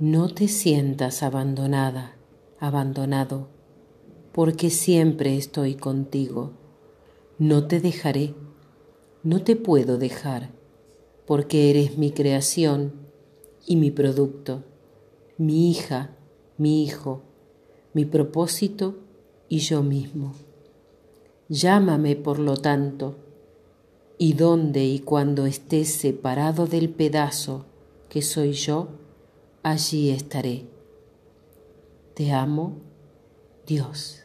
No te sientas abandonada, abandonado, porque siempre estoy contigo. No te dejaré, no te puedo dejar, porque eres mi creación y mi producto, mi hija, mi hijo, mi propósito y yo mismo. Llámame, por lo tanto, y donde y cuando estés separado del pedazo que soy yo, allí estaré. Te amo, Dios.